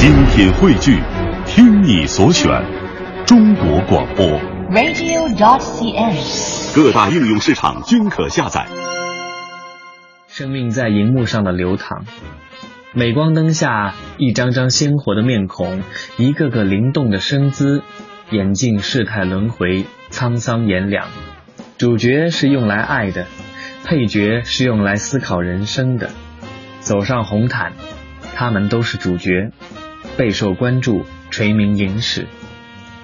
精品汇聚，听你所选，中国广播。radio.cn。各大应用市场均可下载。生命在荧幕上的流淌，镁光灯下，一张张鲜活的面孔，一个个灵动的身姿，眼镜世态轮回，沧桑炎凉。主角是用来爱的，配角是用来思考人生的。走上红毯，他们都是主角，备受关注，垂名影史。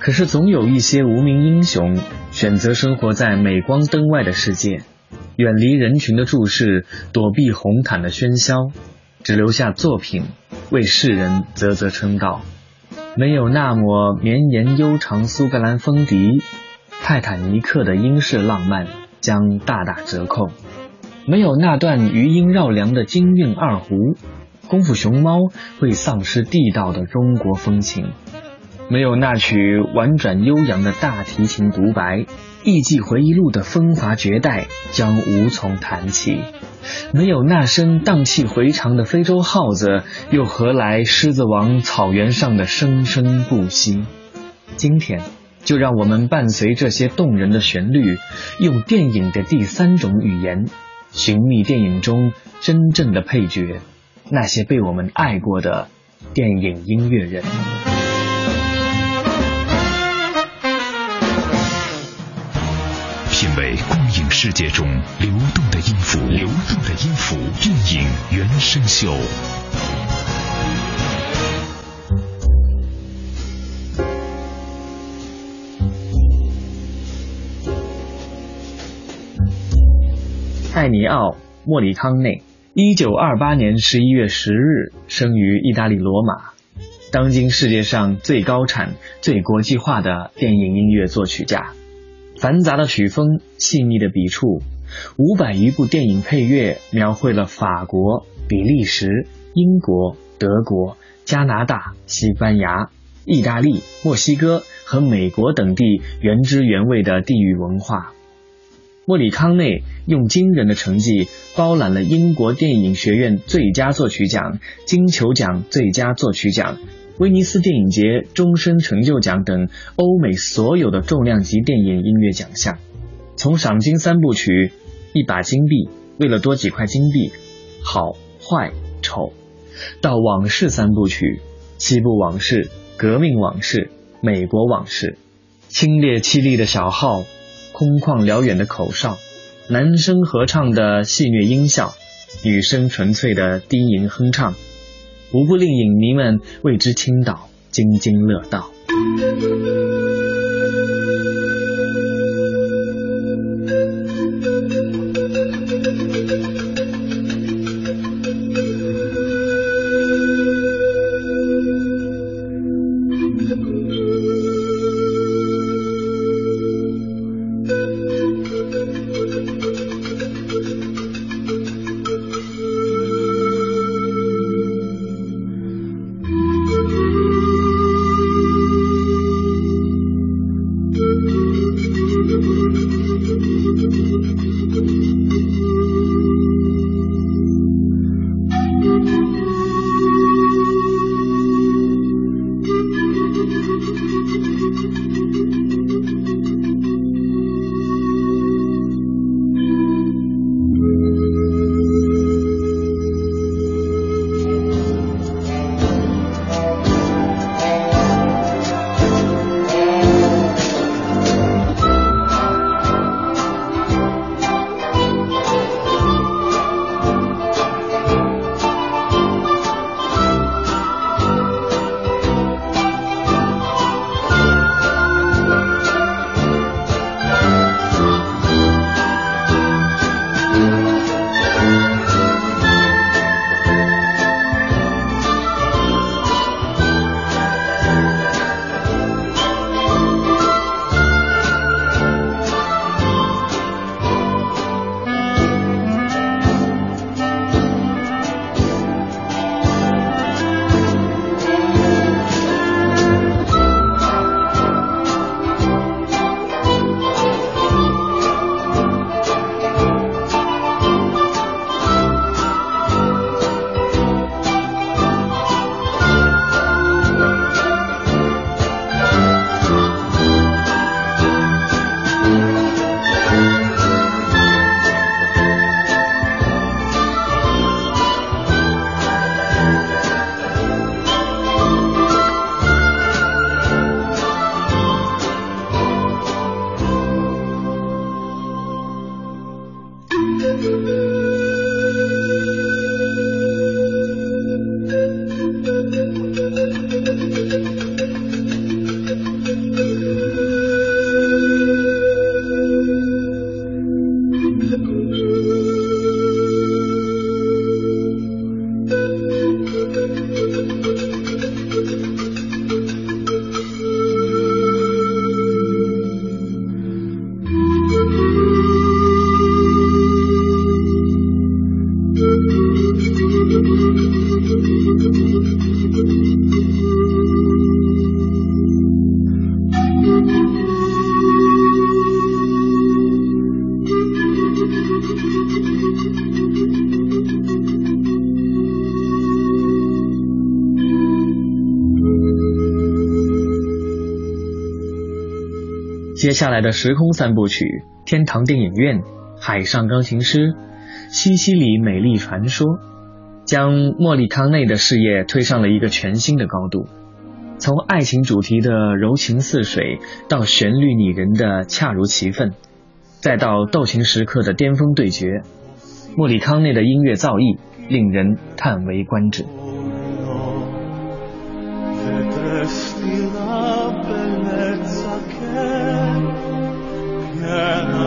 可是总有一些无名英雄选择生活在镁光灯外的世界，远离人群的注视，躲避红毯的喧嚣，只留下作品为世人啧啧称道。没有那抹绵延悠长苏格兰风笛，泰坦尼克的英式浪漫将大打折扣。没有那段余音绕梁的京韵二胡，功夫熊猫会丧失地道的中国风情。没有那曲婉转悠扬的大提琴独白，《艺伎回忆录》的风华绝代将无从谈起；没有那声荡气回肠的非洲号子，又何来《狮子王》草原上的生生不息？今天，就让我们伴随这些动人的旋律，用电影的第三种语言，寻觅电影中真正的配角，那些被我们爱过的电影音乐人。品味光影世界中流动的音符，流动的音符，电影原声秀。艾尼奥·莫里康内，一九二八年十一月十日生于意大利罗马，当今世界上最高产、最国际化的电影音乐作曲家。繁杂的曲风，细腻的笔触，五百余部电影配乐，描绘了法国、比利时、英国、德国、加拿大、西班牙、意大利、墨西哥和美国等地原汁原味的地域文化。莫里康内用惊人的成绩包揽了英国电影学院最佳作曲奖、金球奖最佳作曲奖。威尼斯电影节终身成就奖等欧美所有的重量级电影音乐奖项，从赏金三部曲《一把金币》为了多几块金币，好坏丑，到往事三部曲《西部往事》《革命往事》《美国往事》，清冽凄厉的小号，空旷辽远的口哨，男声合唱的戏谑音效，女声纯粹的低吟哼唱。无不令影迷们为之倾倒，津津乐道。接下来的时空三部曲《天堂电影院》《海上钢琴师》《西西里美丽传说》，将莫里康内的事业推上了一个全新的高度。从爱情主题的柔情似水，到旋律拟人的恰如其分，再到斗琴时刻的巅峰对决，莫里康内的音乐造诣令人叹为观止。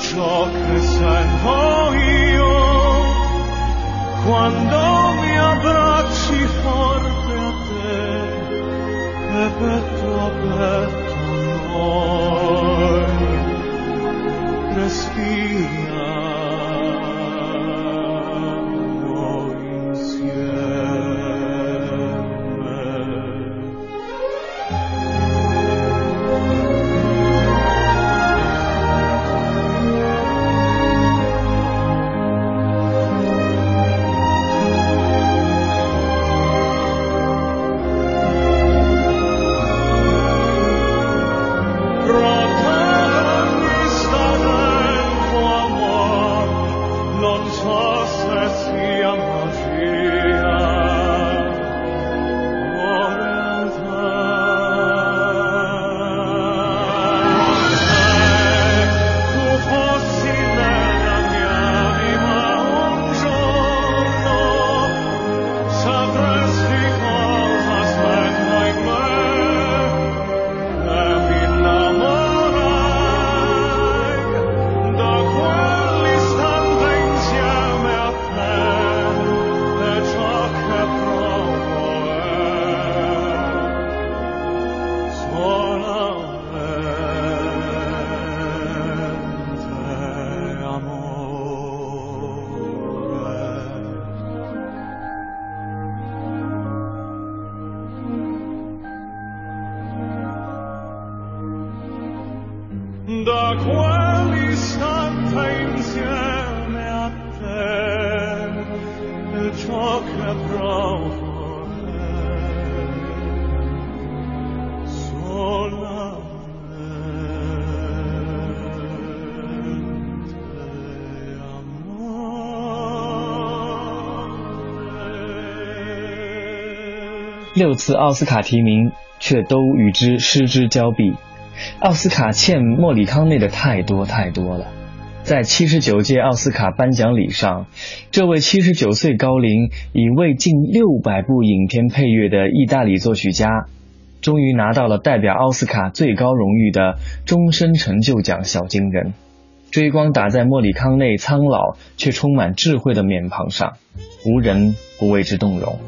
ciò che sarò io. Quando mi abbracci forte a te e petto aperto 六次奥斯卡提名，却都与之失之交臂。奥斯卡欠莫里康内的太多太多了。在七十九届奥斯卡颁奖礼上，这位七十九岁高龄、已为近六百部影片配乐的意大利作曲家，终于拿到了代表奥斯卡最高荣誉的终身成就奖小金人。追光打在莫里康内苍老却充满智慧的面庞上，无人不为之动容。